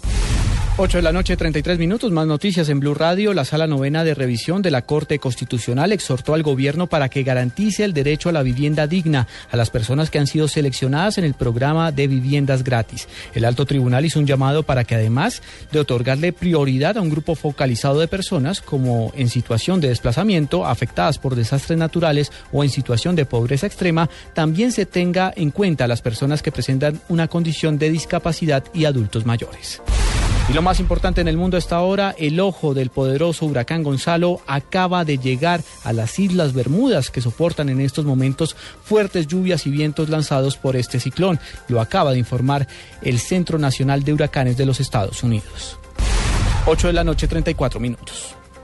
8 de la noche, 33 minutos. Más noticias en Blue Radio. La sala novena de revisión de la Corte Constitucional exhortó al gobierno para que garantice el derecho a la vivienda digna a las personas que han sido seleccionadas en el programa de viviendas gratis. El alto tribunal hizo un llamado para que además de otorgarle prioridad a un grupo focalizado de personas como en situación de desplazamiento, afectadas por desastres naturales o en situación de pobreza extrema, también se tenga en cuenta a las personas que presentan una condición de discapacidad y adultos mayores. Y lo más importante en el mundo hasta ahora, el ojo del poderoso huracán Gonzalo acaba de llegar a las Islas Bermudas que soportan en estos momentos fuertes lluvias y vientos lanzados por este ciclón. Lo acaba de informar el Centro Nacional de Huracanes de los Estados Unidos. 8 de la noche, 34 minutos.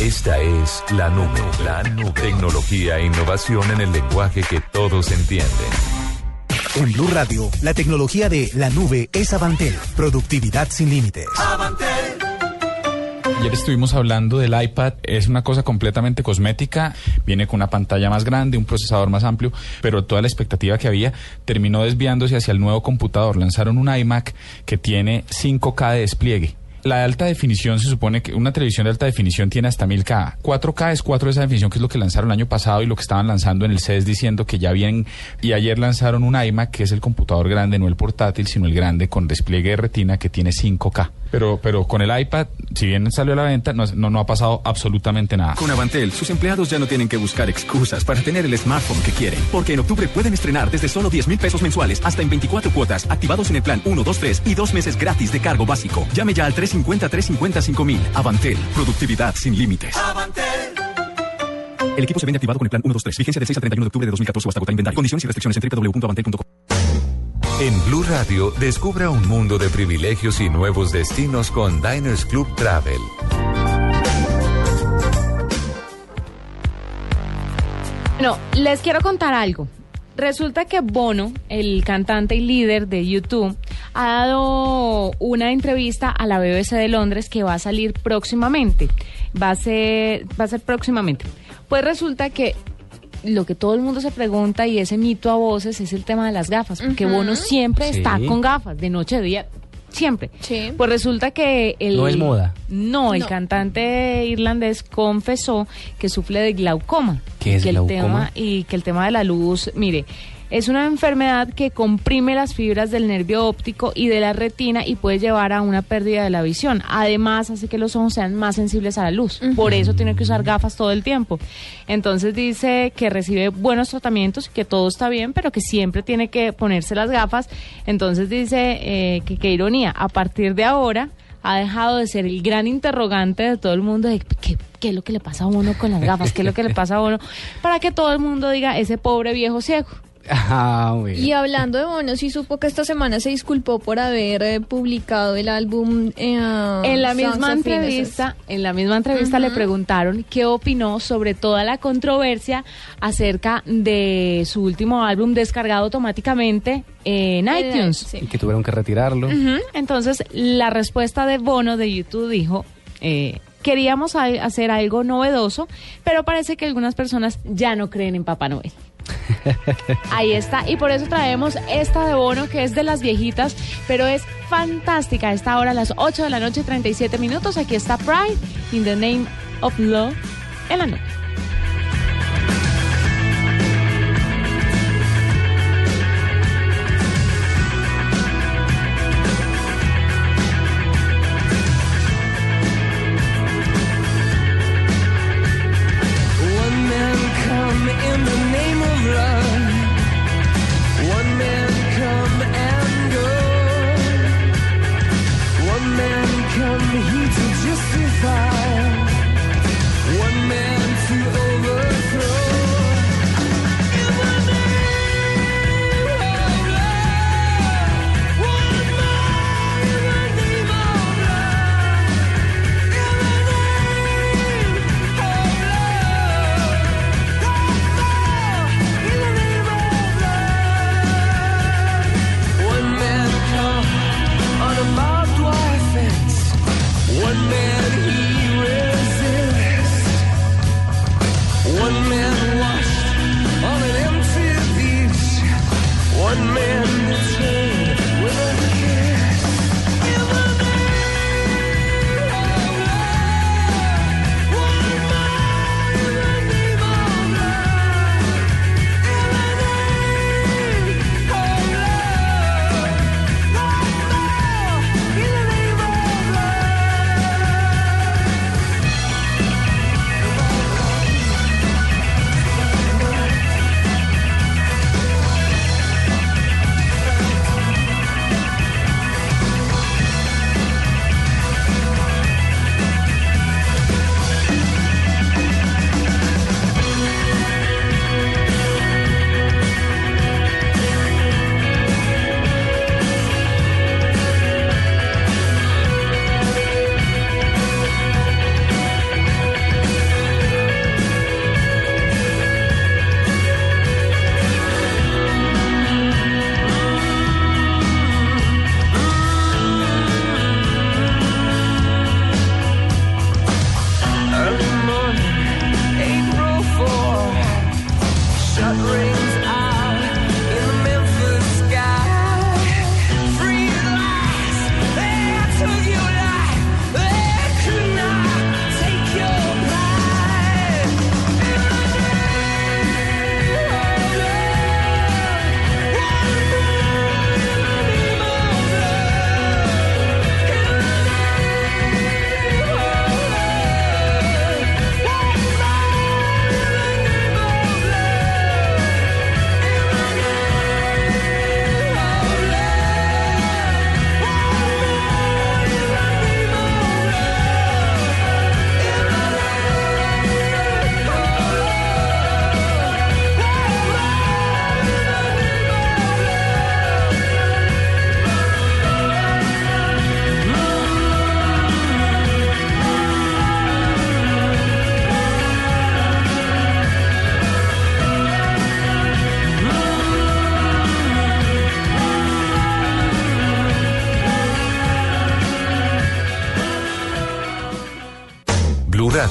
Esta es la nube, la nube. Tecnología e innovación en el lenguaje que todos entienden. En Blue Radio, la tecnología de la nube es Avantel. Productividad sin límites. Ayer estuvimos hablando del iPad, es una cosa completamente cosmética, viene con una pantalla más grande, un procesador más amplio, pero toda la expectativa que había terminó desviándose hacia el nuevo computador. Lanzaron un iMac que tiene 5K de despliegue. La alta definición se supone que una televisión de alta definición tiene hasta 1000K. 4K es 4 de esa definición, que es lo que lanzaron el año pasado y lo que estaban lanzando en el CES diciendo que ya vienen. Y ayer lanzaron un iMac, que es el computador grande, no el portátil, sino el grande con despliegue de retina que tiene 5K. Pero, pero con el iPad, si bien salió a la venta, no, no, no ha pasado absolutamente nada. Con Avantel, sus empleados ya no tienen que buscar excusas para tener el smartphone que quieren. Porque en octubre pueden estrenar desde solo 10 mil pesos mensuales hasta en 24 cuotas, activados en el plan 1, 2, 3 y dos meses gratis de cargo básico. Llame ya al 350-350-5000. Avantel, productividad sin límites. El equipo se vende activado con el plan 1, 2, 3. Vigencia del 6 al 31 de octubre de 2014 o hasta agotar inventario. Condiciones y restricciones en www.avantel.com. En Blue Radio, descubra un mundo de privilegios y nuevos destinos con Diners Club Travel. Bueno, les quiero contar algo. Resulta que Bono, el cantante y líder de YouTube, ha dado una entrevista a la BBC de Londres que va a salir próximamente. Va a ser, va a ser próximamente. Pues resulta que lo que todo el mundo se pregunta y ese mito a voces es el tema de las gafas, porque. Bono siempre Sí. está con gafas, de noche, de día, siempre. Pues resulta que el... No es moda. No, el No. cantante irlandés confesó que sufre de glaucoma. ¿Qué es que El glaucoma? tema, y que el tema de la luz, mire, es una enfermedad que comprime las fibras del nervio óptico y de la retina y puede llevar a una pérdida de la visión. Además, hace que los ojos sean más sensibles a la luz. Por eso tiene que usar gafas todo el tiempo. Entonces dice que recibe buenos tratamientos, que todo está bien, pero que siempre tiene que ponerse las gafas. Entonces dice eh, que qué ironía, a partir de ahora ha dejado de ser el gran interrogante de todo el mundo de qué, qué es lo que le pasa a uno con las gafas, qué es lo que le pasa a uno, para que todo el mundo diga ese pobre viejo ciego. Ah, muy bien. Y hablando de Bono, sí supo que esta semana se disculpó por haber eh, publicado el álbum eh, En la misma entrevista, en la misma entrevista le preguntaron qué opinó sobre toda la controversia acerca de su último álbum descargado automáticamente en iTunes. sí. Y que tuvieron que retirarlo. Entonces, la respuesta de Bono de YouTube dijo, eh, queríamos hacer algo novedoso, pero parece que algunas personas ya no creen en Papá Noel. Ahí está, y por eso traemos esta de Bono, que es de las viejitas, pero es fantástica. Está ahora a las 8 de la noche, 37 minutos. Aquí está Pride, in the name of love, en la noche.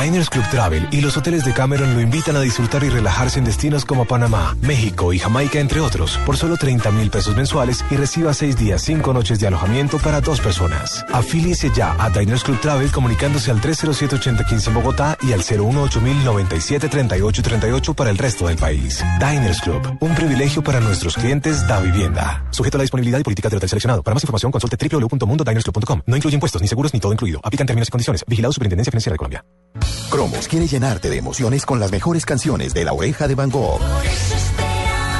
Diners Club Travel y los hoteles de Cameron lo invitan a disfrutar y relajarse en destinos como Panamá, México y Jamaica, entre otros, por solo 30 mil pesos mensuales y reciba seis días, cinco noches de alojamiento para dos personas. Afíliese ya a Diners Club Travel comunicándose al 307-8015 en Bogotá y al 018-097-3838 para el resto del país. Diners Club, un privilegio para nuestros clientes da vivienda. Sujeto a la disponibilidad y políticas del hotel seleccionado. Para más información consulte www.mundodinersclub.com. No incluye impuestos, ni seguros, ni todo incluido. Aplican términos y condiciones. Vigilado Superintendencia Financiera de Colombia. Cromos quiere llenarte de emociones con las mejores canciones de La Oreja de Van Gogh.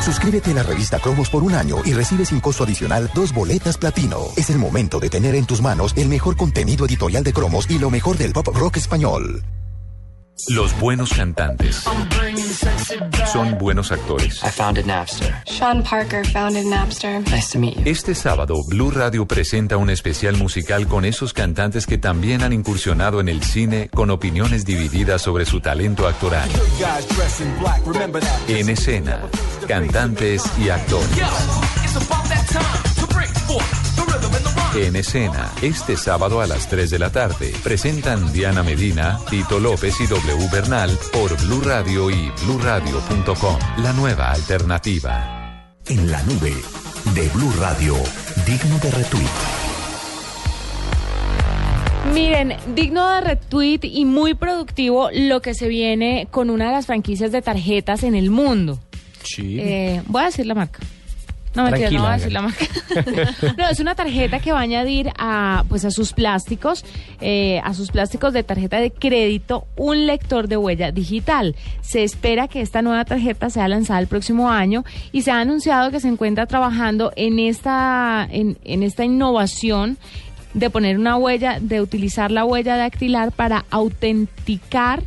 Suscríbete a la revista Cromos por un año y recibe sin costo adicional dos boletas platino. Es el momento de tener en tus manos el mejor contenido editorial de Cromos y lo mejor del pop rock español. Los buenos cantantes son buenos actores. I founded Napster. Sean Parker founded Napster. Nice to meet you. Este sábado, Blue Radio presenta un especial musical con esos cantantes que también han incursionado en el cine con opiniones divididas sobre su talento actoral. En escena, cantantes y actores. En escena, este sábado a las 3 de la tarde, presentan Diana Medina, Tito López y W Bernal por Blue Radio y bluradio.com, la nueva alternativa. En la nube de Blue Radio, digno de retweet. Miren, digno de retweet y muy productivo lo que se viene con una de las franquicias de tarjetas en el mundo. Sí. Eh, voy a decir la marca. No, mentira, no voy a decir la marca. no, es una tarjeta que va a añadir a, pues, a sus plásticos, eh, a sus plásticos de tarjeta de crédito, un lector de huella digital. Se espera que esta nueva tarjeta sea lanzada el próximo año y se ha anunciado que se encuentra trabajando en esta, en, en esta innovación de poner una huella, de utilizar la huella dactilar para autenticar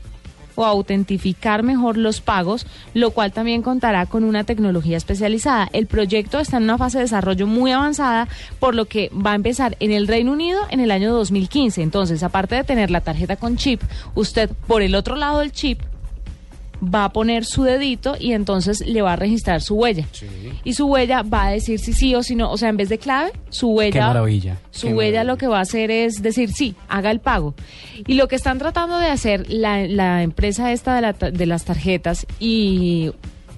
o autentificar mejor los pagos, lo cual también contará con una tecnología especializada. El proyecto está en una fase de desarrollo muy avanzada, por lo que va a empezar en el Reino Unido en el año 2015. Entonces, aparte de tener la tarjeta con chip, usted por el otro lado del chip va a poner su dedito y entonces le va a registrar su huella. Y su huella va a decir si sí o si no. O sea, en vez de clave, su huella. Qué maravilla. Su Qué huella lo que va a hacer es decir sí, haga el pago. Y lo que están tratando de hacer la, la empresa esta de, la de las tarjetas y,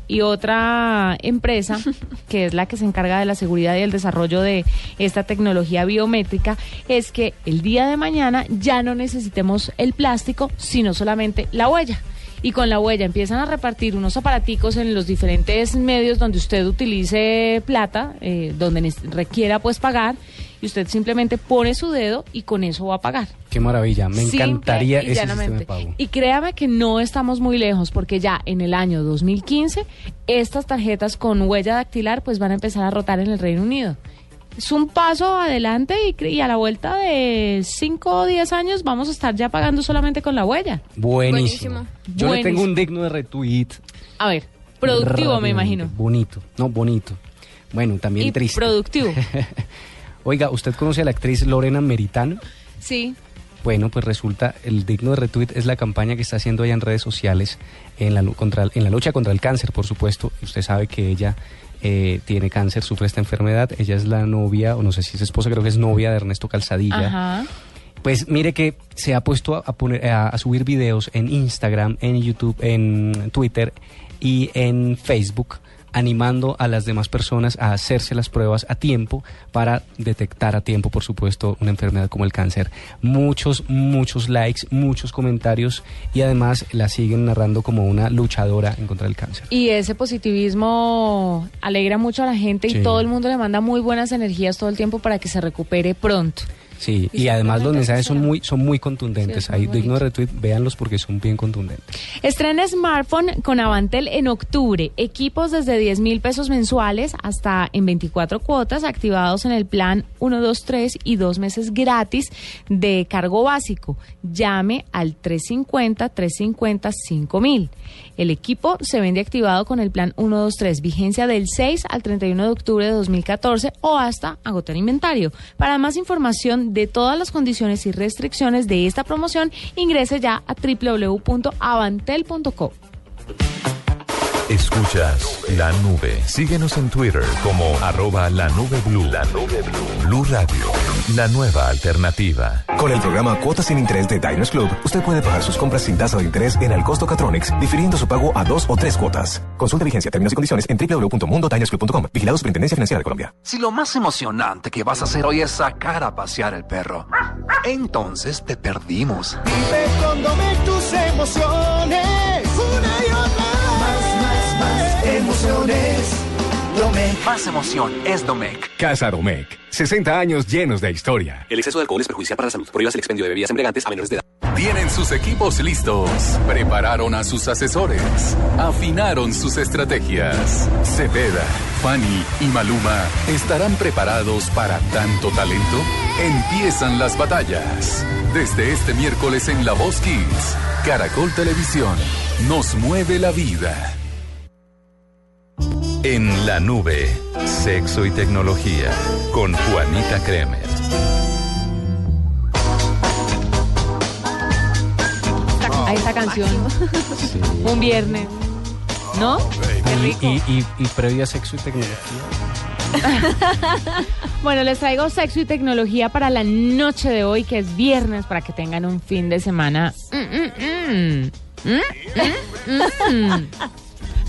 y otra empresa, que es la que se encarga de la seguridad y el desarrollo de esta tecnología biométrica, es que el día de mañana ya no necesitemos el plástico, sino solamente la huella y con la huella empiezan a repartir unos aparaticos en los diferentes medios donde usted utilice plata, eh, donde requiera pues pagar, y usted simplemente pone su dedo y con eso va a pagar. Qué maravilla. Me Simple encantaría ese sistema de pago. Y créame que no estamos muy lejos, porque ya en el año 2015 estas tarjetas con huella dactilar pues van a empezar a rotar en el Reino Unido. Es un paso adelante y, y a la vuelta de 5 o 10 años vamos a estar ya pagando solamente con la huella. Buenísimo. Yo le tengo un digno de retweet. A ver, productivo me imagino. Bonito. No, bonito. Bueno, también Y triste. productivo. Oiga, ¿usted conoce a la actriz Lorena Meritano? Sí. Bueno, pues resulta, el digno de retweet es la campaña que está haciendo ella en redes sociales en la, contra, en la lucha contra el cáncer, por supuesto. Usted sabe que ella eh, tiene cáncer, sufre esta enfermedad. Ella es la novia, o no sé si es esposa, creo que es novia de Ernesto Calzadilla. Ajá. Pues mire que se ha puesto a, a poner, a, a subir videos en Instagram, en YouTube, en Twitter y en Facebook animando a las demás personas a hacerse las pruebas a tiempo para detectar a tiempo, por supuesto, una enfermedad como el cáncer. Muchos, muchos likes, muchos comentarios y además la siguen narrando como una luchadora en contra del cáncer. Y ese positivismo alegra mucho a la gente Sí. y todo el mundo le manda muy buenas energías todo el tiempo para que se recupere pronto. Sí, Y y además los mensajes son muy, son muy contundentes. Sí, muy digno de retweet, véanlos porque son bien contundentes. Estrena smartphone con Avantel en octubre. Equipos desde 10 mil pesos mensuales hasta en 24 cuotas activados en el plan 1, 2, 3 y dos meses gratis de cargo básico. Llame al 350-350-5000. mil. El equipo se vende activado con el plan 1, 2, 3, vigencia del 6 al 31 de octubre de 2014 o hasta agotar inventario. Para más información de todas las condiciones y restricciones de esta promoción, ingrese ya a www.avantel.co. Escuchas la nube. Síguenos en Twitter como arroba la nube blue. La nube blue. Blue Radio, la nueva alternativa. Con el programa Cuotas sin Interés de Diners Club, usted puede pagar sus compras sin tasa de interés en el costo Catronics, difiriendo su pago a dos o tres cuotas. Consulta vigencia, términos y condiciones en www.mundodinersclub.com. Vigilado Superintendencia Financiera de Colombia. Si lo más emocionante que vas a hacer hoy es sacar a pasear el perro, entonces te perdimos. Vive con tus emociones. Más emoción es Domec. Casa Domecq. 60 años llenos de historia. El exceso de alcohol es perjudicial para la salud. Prohíbas el expendio de bebidas embriagantes a menores de edad. Tienen sus equipos listos, prepararon a sus asesores, afinaron sus estrategias. Cepeda, Fanny y Maluma estarán preparados para tanto talento. Empiezan las batallas. Desde este miércoles en La Voz Kids, Caracol Televisión, nos mueve la vida. En la nube, sexo y tecnología, con Juanita Kremer. A esta canción. Un viernes. ¿No? Qué Y, rico. y, y, y previo a sexo y tecnología. Bueno, les traigo sexo y tecnología para la noche de hoy, que es viernes, para que tengan un fin de semana. Mm, mm, mm.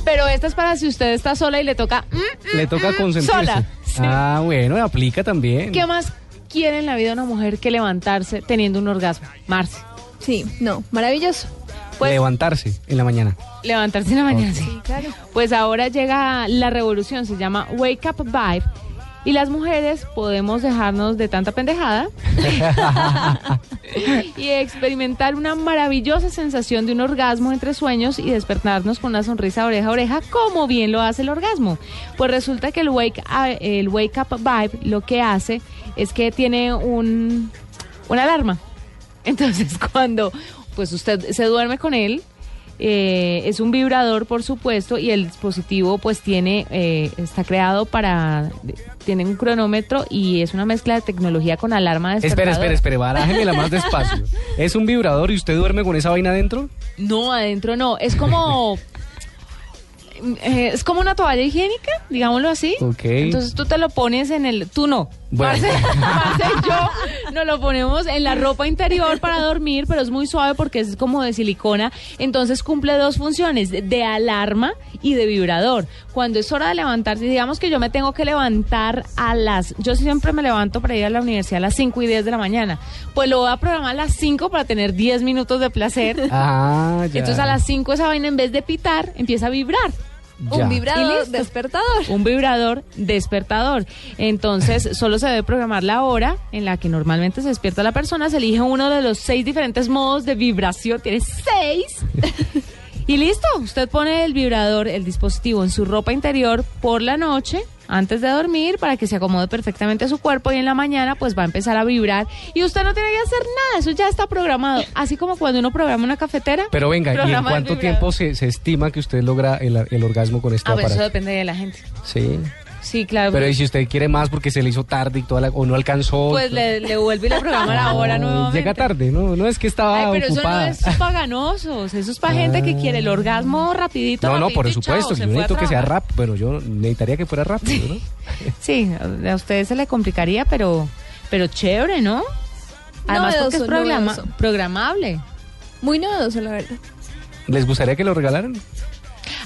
Pero esta es para si usted está sola y le toca. mm, mm, Le toca mm, consentirse. Sola. Sí. Ah, bueno, aplica también. ¿Qué más quiere en la vida una mujer que levantarse teniendo un orgasmo? Marce. Sí, no, maravilloso. Pues- Levantarse en la mañana. Levantarse en la mañana, sí. Claro. Pues ahora llega la revolución, se llama Wake Up Vibe. Y las mujeres podemos dejarnos de tanta pendejada y experimentar una maravillosa sensación de un orgasmo entre sueños y despertarnos con una sonrisa oreja a oreja, como bien lo hace el orgasmo. Pues resulta que el Wake, Up- el wake Up Vibe lo que hace es que tiene un, una alarma. Entonces, cuando pues usted se duerme con él, eh, es un vibrador, por supuesto, y el dispositivo pues tiene, eh, está creado para, tiene un cronómetro y es una mezcla de tecnología con alarma Espera, despertadora. espera, espera, barájemela más despacio. ¿Es un vibrador y usted duerme con esa vaina adentro? No, adentro no, es como... eh, es como una toalla higiénica, digámoslo así. Entonces tú te lo pones en el... Tú no. Bueno. Marce, Marce y yo nos lo ponemos en la ropa interior para dormir, pero es muy suave porque es como de silicona. Entonces cumple dos funciones, de- de alarma y de vibrador. Cuando es hora de levantarse, digamos que yo me tengo que levantar a las... Yo siempre me levanto para ir a la universidad a las 5 y 10 de la mañana. Pues lo voy a programar a las 5 para tener 10 minutos de placer. Ah, ya. Entonces a las 5 esa vaina en vez de pitar empieza a vibrar. Ya. Un vibrador despertador. Un vibrador despertador. Entonces, solo se debe programar la hora en la que normalmente se despierta la persona. Se elige uno de los seis diferentes modos de vibración. Tiene seis. Y listo, usted pone el vibrador, el dispositivo en su ropa interior por la noche, antes de dormir, para que se acomode perfectamente a su cuerpo y en la mañana pues va a empezar a vibrar. Y usted no tiene que hacer nada, eso ya está programado. Así como cuando uno programa una cafetera. Pero venga, ¿y en cuánto tiempo se, se estima que usted logra el, el orgasmo con este Ah, pues eso aparato? depende de la gente. Sí. Sí, claro. Pero ¿y si usted quiere más porque se le hizo tarde y toda la, o no alcanzó? Pues le, le vuelve y le programa la hora nuevamente. Llega tarde, ¿no? No es que estaba Ay, pero ocupada. eso no es para ganosos, eso es para gente que quiere el orgasmo rapidito. No, no, por chao, supuesto. se Yo necesito que sea rápido. Bueno, yo necesitaría que fuera rápido, ¿no? Sí, a ustedes se le complicaría, pero, pero chévere, ¿no? Además porque es Novedoso, programa, novedoso. programable. Muy novedoso, la verdad. ¿Les gustaría que lo regalaran?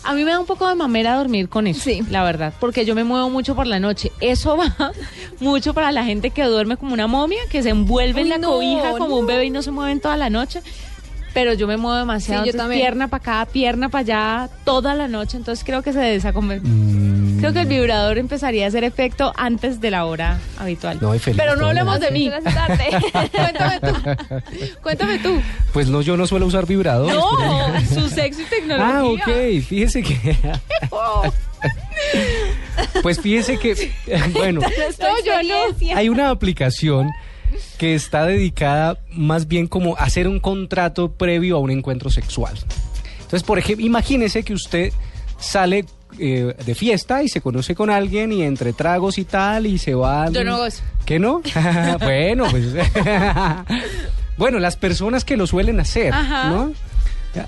A mí me da un poco de mamera dormir con eso, la verdad, porque yo me muevo mucho por la noche. Eso va mucho para la gente que duerme como una momia, que se envuelve en la no, cobija como un bebé y no se mueven toda la noche. Pero yo me muevo demasiado, Sí, yo entonces, también. pierna para acá, pierna para allá, toda la noche, entonces creo que se desacome. Mm. Creo que el vibrador empezaría a hacer efecto antes de la hora habitual. No, feliz Pero no hablemos de mí. Cuéntame tú. Cuéntame tú. Pues no, yo no suelo usar vibradores. No, pero- su sexo y tecnología. Ah, ok. Fíjese que... Pues fíjese que... Bueno, No, yo no. hay una aplicación que está dedicada más bien como a hacer un contrato previo a un encuentro sexual. Entonces, por ejemplo, imagínese que usted sale eh, de fiesta y se conoce con alguien y entre tragos y tal y se van... Yo no gozo. ¿Qué no? bueno, pues... bueno, las personas que lo suelen hacer, Ajá. ¿no?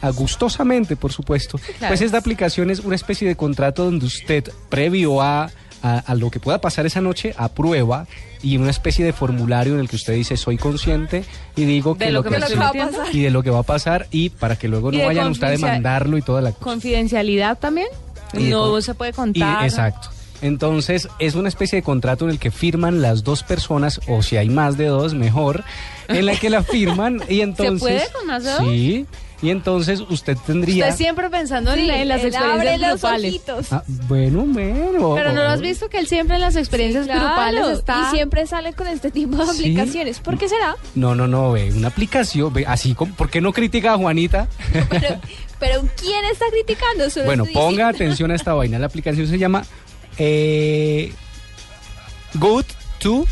a- gustosamente, por supuesto. Claro. Pues esta aplicación es una especie de contrato donde usted, previo a, a, a lo que pueda pasar esa noche, aprueba y una especie de formulario en el que usted dice soy consciente y digo De que lo que me hace- estoy metiendo. y de lo que va a pasar y para que luego no vayan usted a demandarlo y toda la cosa. Confidencialidad también. Y no con- se puede Y- contar. exacto. Entonces, es una especie de contrato en el que firman las dos personas, o si hay más de dos, mejor, en la que la firman y entonces... puede con más de dos? Sí, y entonces usted tendría... Usted siempre pensando en, Sí, en las experiencias los grupales. Ah, bueno, bueno. Pero no lo has visto que él siempre en las experiencias Claro, grupales está. Y siempre sale con este tipo de Sí. aplicaciones. ¿Por qué será? No, no, no, ve, una aplicación, ve, así como... ¿Por qué no critica a Juanita? Pero, pero ¿quién está criticando? Solo Bueno, estoy ponga diciendo. atención a esta vaina. La aplicación se llama eh, Good to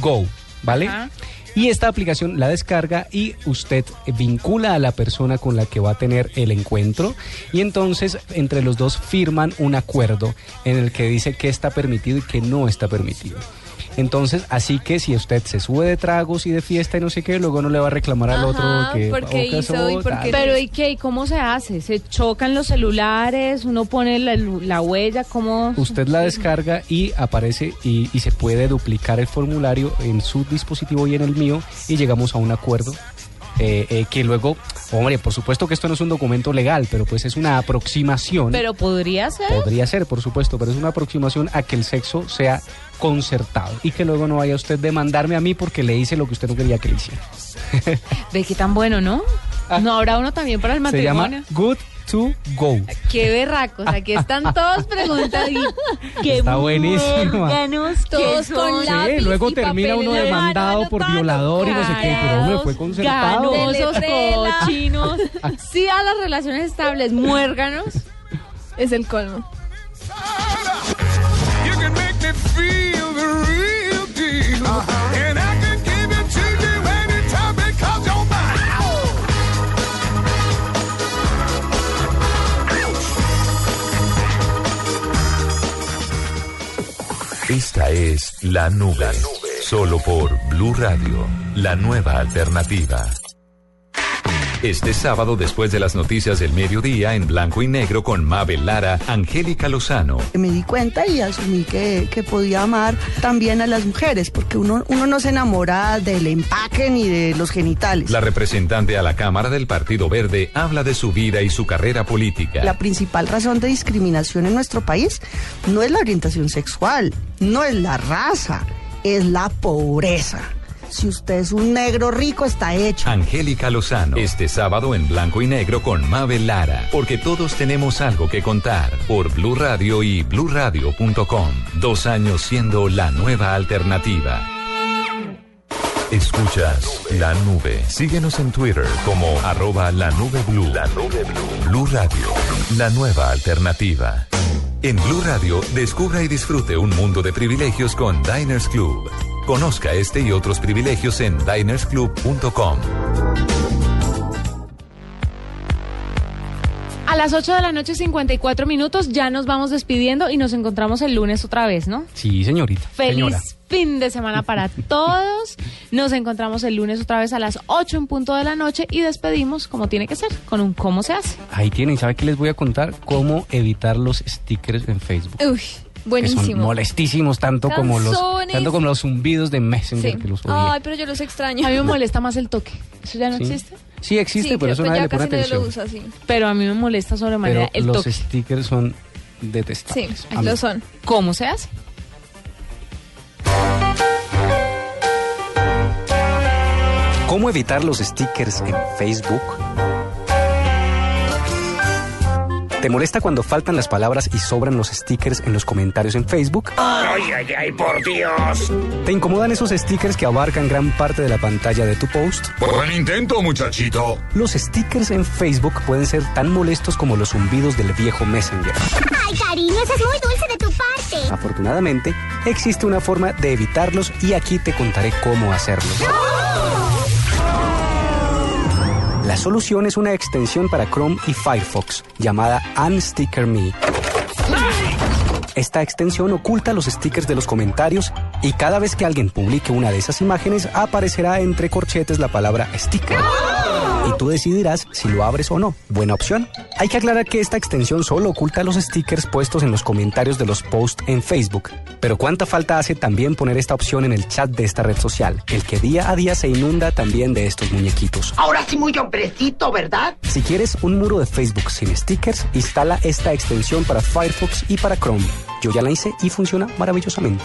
Go, ¿vale? Ajá. Y esta aplicación la descarga y usted vincula a la persona con la que va a tener el encuentro y entonces entre los dos firman un acuerdo en el que dice qué está permitido y qué no está permitido. Entonces, así que si usted se sube de tragos y de fiesta y no sé qué, luego no le va a reclamar al otro que porque o que hizo y porque-. Pero ¿y qué? ¿Y cómo se hace? ¿Se chocan los celulares? ¿Uno pone la, la huella? ¿Cómo? Usted la descarga y aparece y, y se puede duplicar el formulario en su dispositivo y en el mío y llegamos a un acuerdo eh, eh, que luego, hombre, por supuesto que esto no es un documento legal, pero pues es una aproximación. Pero podría ser. Podría ser, por supuesto, pero es una aproximación a que el sexo sea concertado y que luego no vaya usted a demandarme a mí porque le hice lo que usted no quería que le hiciera. Ve qué tan bueno, ¿no? No habrá uno también para el Se llama matrimonio. Good to Go. Qué berracos. Aquí están todos preguntando. Qué Está que Todos con lápiz Sí, luego y termina papel uno demandado por violador y no sé qué, pero hombre, fue concertado. Ganosos, cochinos. Sí a las relaciones estables, muérganos. Es el colmo. You can make me feel the real deal. And I Esta es La Nube. Solo por Blue Radio, la nueva alternativa. Este sábado, después de las noticias del mediodía, en blanco y negro con Mabel Lara, Angélica Lozano, Me di cuenta y asumí que, que podía amar también a las mujeres, porque uno, uno no se enamora del empaque ni de los genitales. la representante a la Cámara del Partido Verde, habla de su vida y su carrera política. La principal razón de discriminación en nuestro país no es la orientación sexual, no es la raza, es la pobreza. Si usted es un negro rico, está hecho. Angélica Lozano, este sábado en blanco y negro con Mabel Lara, porque todos tenemos algo que contar por Blue Radio y bluradio.com. Dos años siendo la nueva alternativa. Escuchas La Nube. Síguenos en Twitter como arroba la nube. La nube blue. Blue Radio, la nueva alternativa. En Blue Radio, descubra y disfrute un mundo de privilegios con Diners Club. Conozca este y otros privilegios en dinersclub.com. A las 8 de la noche, 54 minutos, ya nos vamos despidiendo y nos encontramos el lunes otra vez, ¿no? Sí, señorita. Feliz señora. fin de semana para todos. Nos encontramos el lunes otra vez a las 8 en punto de la noche y despedimos como tiene que ser, con un cómo se hace. Ahí tienen, ¿sabe qué les voy a contar? Cómo evitar los stickers en Facebook. Uy, Que son buenísimo. molestísimos tanto como los tanto como los zumbidos de Messenger Sí. que los odio. Ay, pero yo los extraño. A mí me molesta más el toque. ¿Eso ya no Sí. existe? Sí existe, Sí, pero eso pues nadie le pone atención. lo usa, sí. Pero a mí me molesta sobremanera Pero el los toque. stickers son Sí, detestables. Mí. lo son. ¿Cómo se hace? ¿Cómo evitar los stickers en Facebook? ¿Te molesta cuando faltan las palabras y sobran los stickers en los comentarios en Facebook? Ay, ay, ay, por Dios. ¿Te incomodan esos stickers que abarcan gran parte de la pantalla de tu post? Buen intento, muchachito. Los stickers en Facebook pueden ser tan molestos como los zumbidos del viejo Messenger. Ay, cariño, eso es muy dulce de tu parte. Afortunadamente, existe una forma de evitarlos y aquí te contaré cómo hacerlo. La solución es una extensión para Chrome y Firefox llamada Unsticker Me. Esta extensión oculta los stickers de los comentarios y cada vez que alguien publique una de esas imágenes aparecerá entre corchetes la palabra sticker. Y tú decidirás si lo abres o no. Buena opción. Hay que aclarar que esta extensión solo oculta los stickers puestos en los comentarios de los posts en Facebook. Pero cuánta falta hace también poner esta opción en el chat de esta red social, el que día a día se inunda también de estos muñequitos. Ahora sí muy hombrecito, ¿verdad? Si quieres un muro de Facebook sin stickers, instala esta extensión para Firefox y para Chrome. Yo ya la hice y funciona maravillosamente.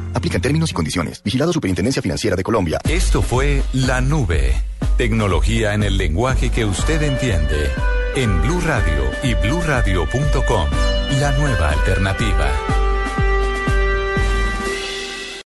Aplican términos y condiciones. Vigilado Superintendencia Financiera de Colombia. Esto fue La Nube. Tecnología en el lenguaje que usted entiende. En Blue Radio y bluradio.com. La nueva alternativa.